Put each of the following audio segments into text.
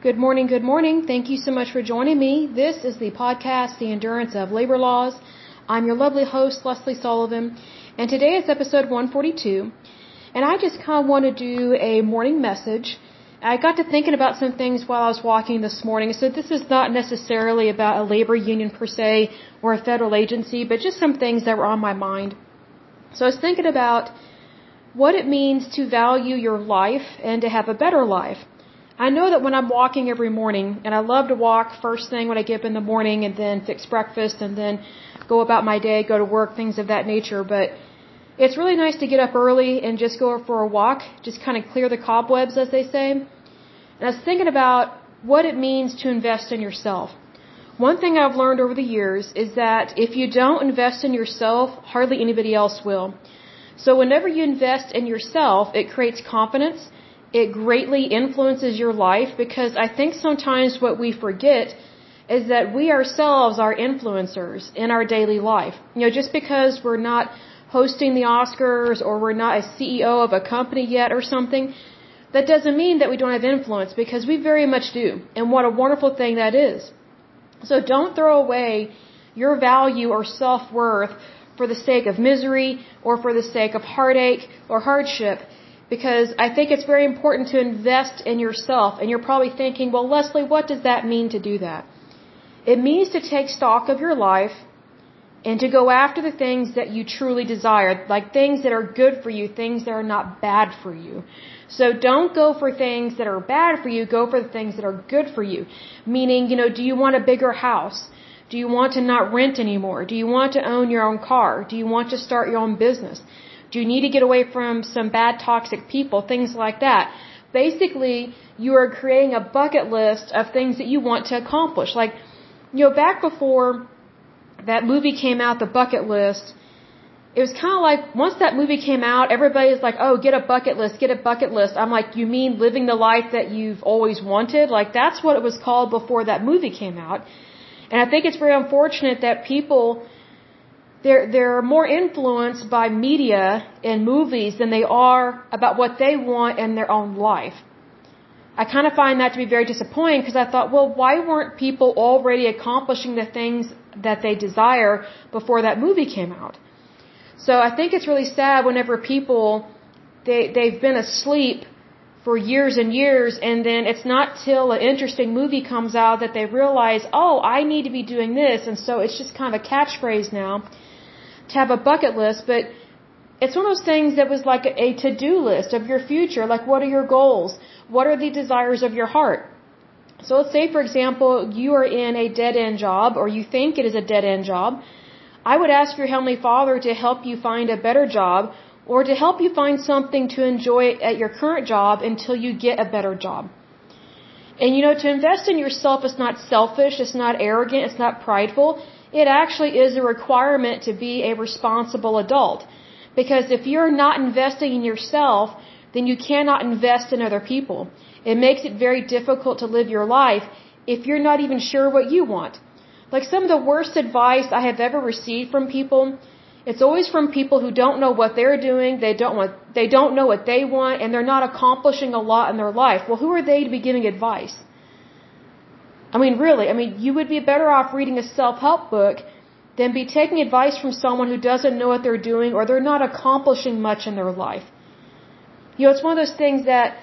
Good morning, good morning. Thank you so much for joining me. This is the podcast, The Endurance of Labor Laws. I'm your lovely host, Lesley Sullivan, and today is episode 142. And I just kind of want to do a morning message. I got to thinking about some things while I was walking this morning. So this is not necessarily about a labor union per se or a federal agency, but just some things that were on my mind. So I was thinking about what it means to value your life and to have a better life. I know that when I'm walking every morning, and I love to walk first thing when I get up in the morning and then fix breakfast and then go about my day, go to work, things of that nature, but it's really nice to get up early and just go for a walk, just kind of clear the cobwebs, as they say. And I was thinking about what it means to invest in yourself. One thing I've learned over the years is that if you don't invest in yourself, hardly anybody else will. So whenever you invest in yourself, it creates confidence it greatly influences your life because I think sometimes what we forget is that we ourselves are influencers in our daily life. You know, just because we're not hosting the Oscars or we're not a CEO of a company yet or something, that doesn't mean that we don't have influence because we very much do. And what a wonderful thing that is. So don't throw away your value or self-worth for the sake of misery or for the sake of heartache or hardship because I think it's very important to invest in yourself. And you're probably thinking, well, Lesley, what does that mean to do that? It means to take stock of your life and to go after the things that you truly desire, like things that are good for you, things that are not bad for you. So don't go for things that are bad for you, go for the things that are good for you. Meaning, you know, do you want a bigger house? Do you want to not rent anymore? Do you want to own your own car? Do you want to start your own business? Do you need to get away from some bad toxic people? Things like that. Basically, you are creating a bucket list of things that you want to accomplish. Like, you know, back before that movie came out, The Bucket List, it was kind of like once that movie came out, everybody's like, "Oh, get a bucket list, get a bucket list." I'm like, "You mean living the life that you've always wanted?" Like that's what it was called before that movie came out. And I think it's very unfortunate that people they're they're more influenced by media and movies than they are about what they want in their own life. I kind of find that to be very disappointing because I thought, well, why weren't people already accomplishing the things that they desire before that movie came out? So I think it's really sad whenever people they they've been asleep for years and years and then it's not till an interesting movie comes out that they realize, "Oh, I need to be doing this." And so it's just kind of a catchphrase now to have a bucket list, but it's one of those things that was like a to-do list of your future. Like, what are your goals? What are the desires of your heart? So let's say, for example, you are in a dead-end job or you think it is a dead-end job. I would ask your Heavenly Father to help you find a better job or to help you find something to enjoy at your current job until you get a better job. And you know, to invest in yourself is not selfish, it's not arrogant, it's not prideful. It actually is a requirement to be a responsible adult. Because if you're not investing in yourself, then you cannot invest in other people. It makes it very difficult to live your life if you're not even sure what you want. Like some of the worst advice I have ever received from people, it's always from people who don't know what they're doing, they don't want, they don't know what they want, and they're not accomplishing a lot in their life. Well, who are they to be giving advice? I mean, really, I mean, you would be better off reading a self-help book than be taking advice from someone who doesn't know what they're doing or they're not accomplishing much in their life. You know, it's one of those things that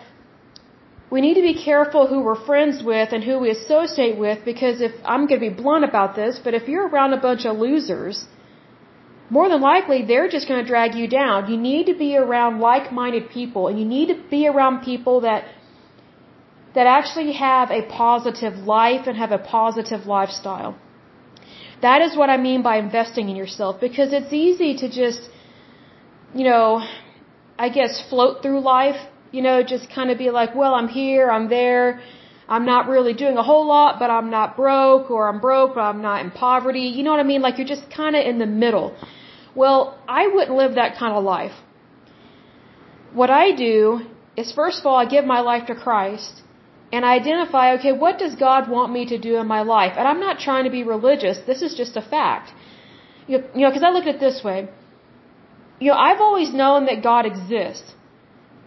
we need to be careful who we're friends with and who we associate with because if, I'm going to be blunt about this, but if you're around a bunch of losers, more than likely they're just going to drag you down. You need to be around like-minded people and you need to be around people that that actually have a positive life and have a positive lifestyle. That is what I mean by investing in yourself because it's easy to just, you know, I guess float through life, you know, just kind of be like, well, I'm here, I'm there, I'm not really doing a whole lot, but I'm not broke, or I'm broke, but I'm not in poverty. You know what I mean? Like you're just kind of in the middle. Well, I wouldn't live that kind of life. What I do is first of all, I give my life to Christ and identify, okay, what does God want me to do in my life? And I'm not trying to be religious. This is just a fact. You, you know, because I look at it this way. You know, I've always known that God exists.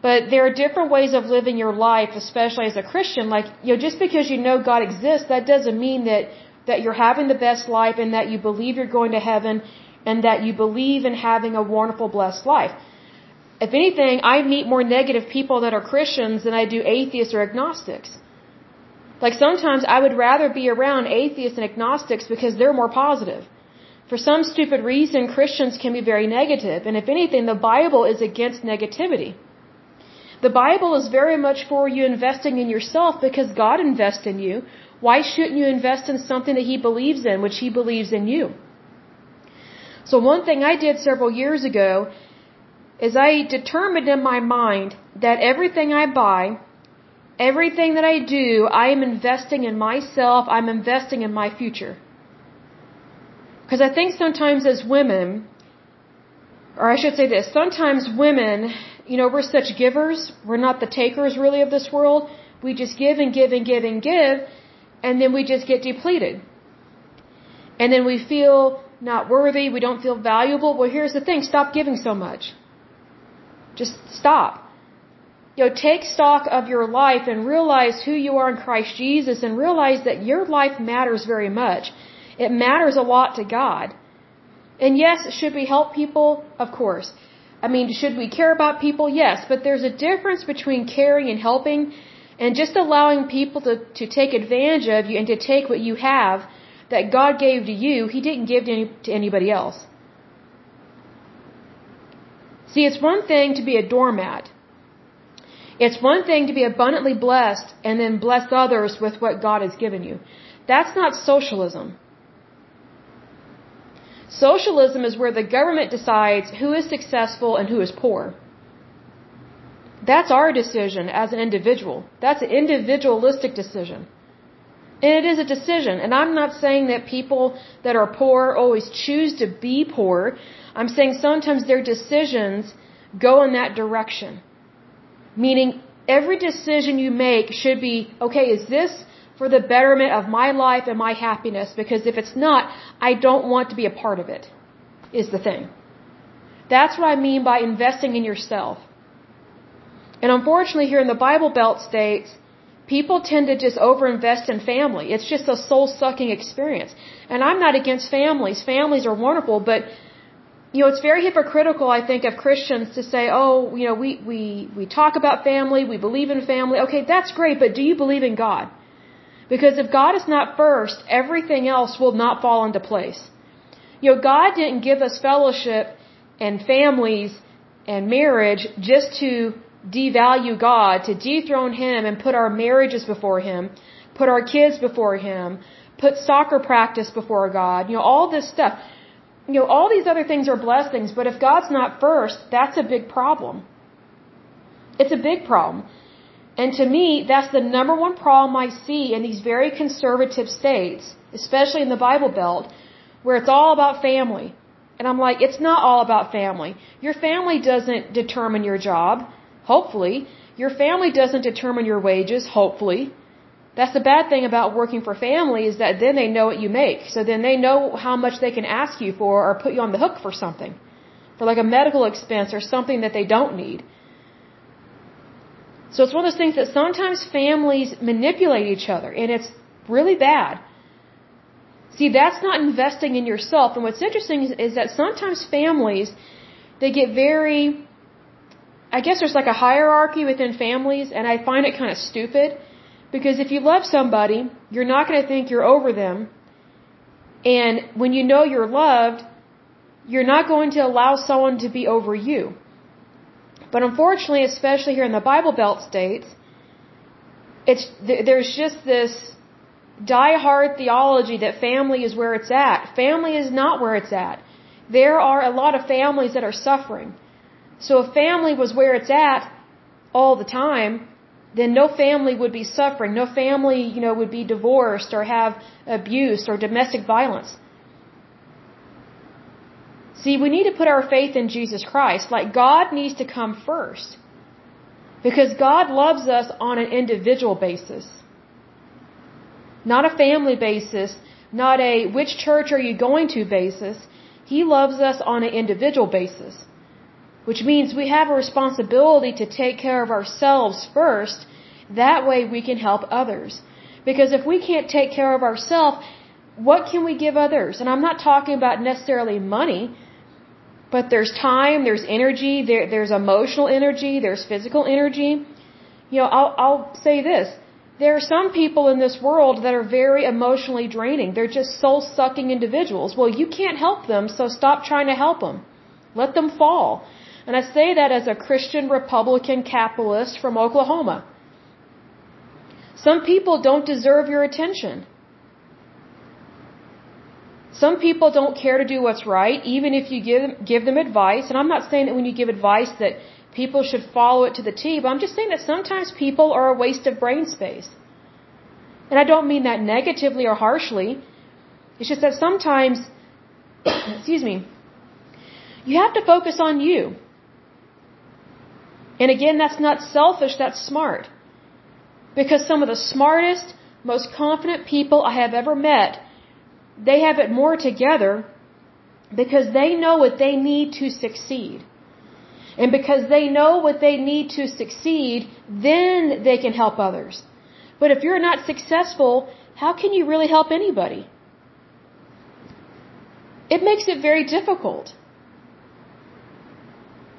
But there are different ways of living your life, especially as a Christian. Like, you know, just because you know God exists, that doesn't mean that, that you're having the best life and that you believe you're going to heaven and that you believe in having a wonderful, blessed life. If anything, I meet more negative people that are Christians than I do atheists or agnostics. Like sometimes I would rather be around atheists and agnostics because they're more positive. For some stupid reason, Christians can be very negative, and if anything, the Bible is against negativity. The Bible is very much for you investing in yourself because God invests in you. Why shouldn't you invest in something that He believes in, which He believes in you? So one thing I did several years ago is I determined in my mind that everything I buy, everything that I do, I am investing in myself, I'm investing in my future. Because I think sometimes as women, or I should say this, sometimes women you know, we're such givers. We're not the takers really of this world. We just give and give and give and give, and then we just get depleted. And then we feel not worthy. We don't feel valuable. Well, here's the thing. Stop giving so much. Just stop. You know, take stock of your life and realize who you are in Christ Jesus and realize that your life matters very much. It matters a lot to God. And yes, should we help people? Of course. I mean, should we care about people? Yes, but there's a difference between caring and helping and just allowing people to, to take advantage of you and to take what you have that God gave to you, He didn't give to, any, to anybody else. See, it's one thing to be a doormat. It's one thing to be abundantly blessed and then bless others with what God has given you. That's not socialism. Socialism is where the government decides who is successful and who is poor. That's our decision as an individual. That's an individualistic decision. It is a decision. And I'm not saying that people that are poor always choose to be poor. I'm saying sometimes their decisions go in that direction. Meaning every decision you make should be, okay, is this for the betterment of my life and my happiness because if it's not, I don't want to be a part of it, is the thing. That's what I mean by investing in yourself. And unfortunately, here in the Bible Belt states, people tend to just overinvest in family. It's just a soul sucking experience. And I'm not against families. Families are wonderful, but you know, it's very hypocritical, I think, of Christians to say, oh, you know, we, we, we talk about family, we believe in family. Okay, that's great, but do you believe in God? Because if God is not first, everything else will not fall into place. You know, God didn't give us fellowship and families and marriage just to devalue God, to dethrone Him and put our marriages before Him, put our kids before Him, put soccer practice before God, you know, all this stuff. You know, all these other things are blessings, but if God's not first, that's a big problem. It's a big problem. And to me, that's the number one problem I see in these very conservative states, especially in the Bible Belt, where it's all about family. And I'm like, it's not all about family. Your family doesn't determine your job, hopefully. Your family doesn't determine your wages, hopefully. That's the bad thing about working for family is that then they know what you make. So then they know how much they can ask you for or put you on the hook for something. For like a medical expense or something that they don't need. So it's one of those things that sometimes families manipulate each other, and it's really bad. See, that's not investing in yourself. And what's interesting is, is that sometimes families, they get very, I guess there's like a hierarchy within families, and I find it kind of stupid. Because if you love somebody, you're not going to think you're over them. And when you know you're loved, you're not going to allow someone to be over you. But unfortunately, especially here in the Bible Belt states, it's there's just this die-hard theology that family is where it's at. Family is not where it's at. There are a lot of families that are suffering. So if family was where it's at all the time, then no family would be suffering. No family, you know, would be divorced or have abuse or domestic violence. See, we need to put our faith in Jesus Christ. Like, God needs to come first. Because God loves us on an individual basis. Not a family basis, not a which church are you going to basis. He loves us on an individual basis. Which means we have a responsibility to take care of ourselves first. That way we can help others. Because if we can't take care of ourselves, what can we give others? And I'm not talking about necessarily money, but there's time, there's energy, there, there's emotional energy, there's physical energy. You know, I'll, I'll say this. There are some people in this world that are very emotionally draining. They're just soul sucking individuals. Well, you can't help them, so stop trying to help them. Let them fall. And I say that as a Christian Republican capitalist from Oklahoma. Some people don't deserve your attention. Some people don't care to do what's right, even if you give, give them advice. And I'm not saying that when you give advice that people should follow it to the T, but I'm just saying that sometimes people are a waste of brain space. And I don't mean that negatively or harshly. It's just that sometimes, excuse me, you have to focus on you. And again, that's not selfish, that's smart. Because some of the smartest, most confident people I have ever met, they have it more together because they know what they need to succeed. And because they know what they need to succeed, then they can help others. But if you're not successful, how can you really help anybody? It makes it very difficult.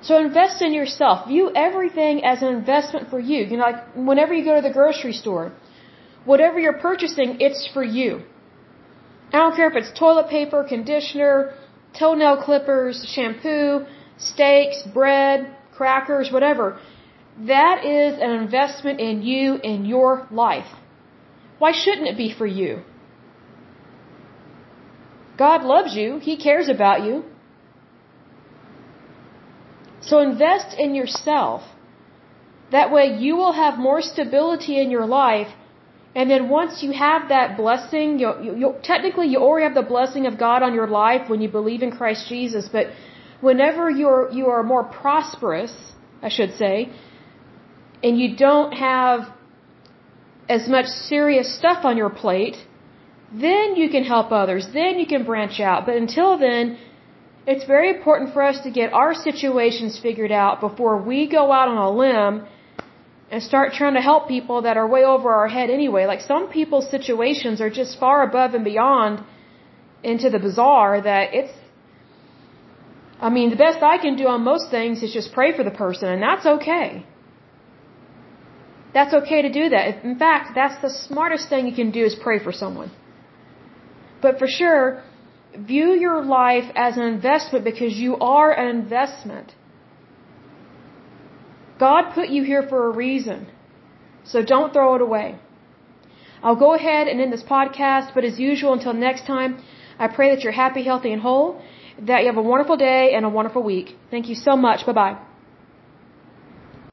So invest in yourself. View everything as an investment for you. You know, like whenever you go to the grocery store, whatever you're purchasing, it's for you. I don't care if it's toilet paper, conditioner, toenail clippers, shampoo, steaks, bread, crackers, whatever. That is an investment in you, in your life. Why shouldn't it be for you? God loves you. He cares about you. So invest in yourself. That way you will have more stability in your life. And then once you have that blessing, you, you, technically you already have the blessing of God on your life when you believe in Christ Jesus. But whenever you're, you are more prosperous, I should say, and you don't have as much serious stuff on your plate, then you can help others. Then you can branch out. But until then, it's very important for us to get our situations figured out before we go out on a limb and start trying to help people that are way over our head anyway. Like some people's situations are just far above and beyond into the bizarre that it's I mean, the best I can do on most things is just pray for the person, and that's okay. That's okay to do that. In fact, that's the smartest thing you can do is pray for someone. But for sure, View your life as an investment because you are an investment. God put you here for a reason. So don't throw it away. I'll go ahead and end this podcast, but as usual, until next time, I pray that you're happy, healthy, and whole, that you have a wonderful day and a wonderful week. Thank you so much. Bye bye.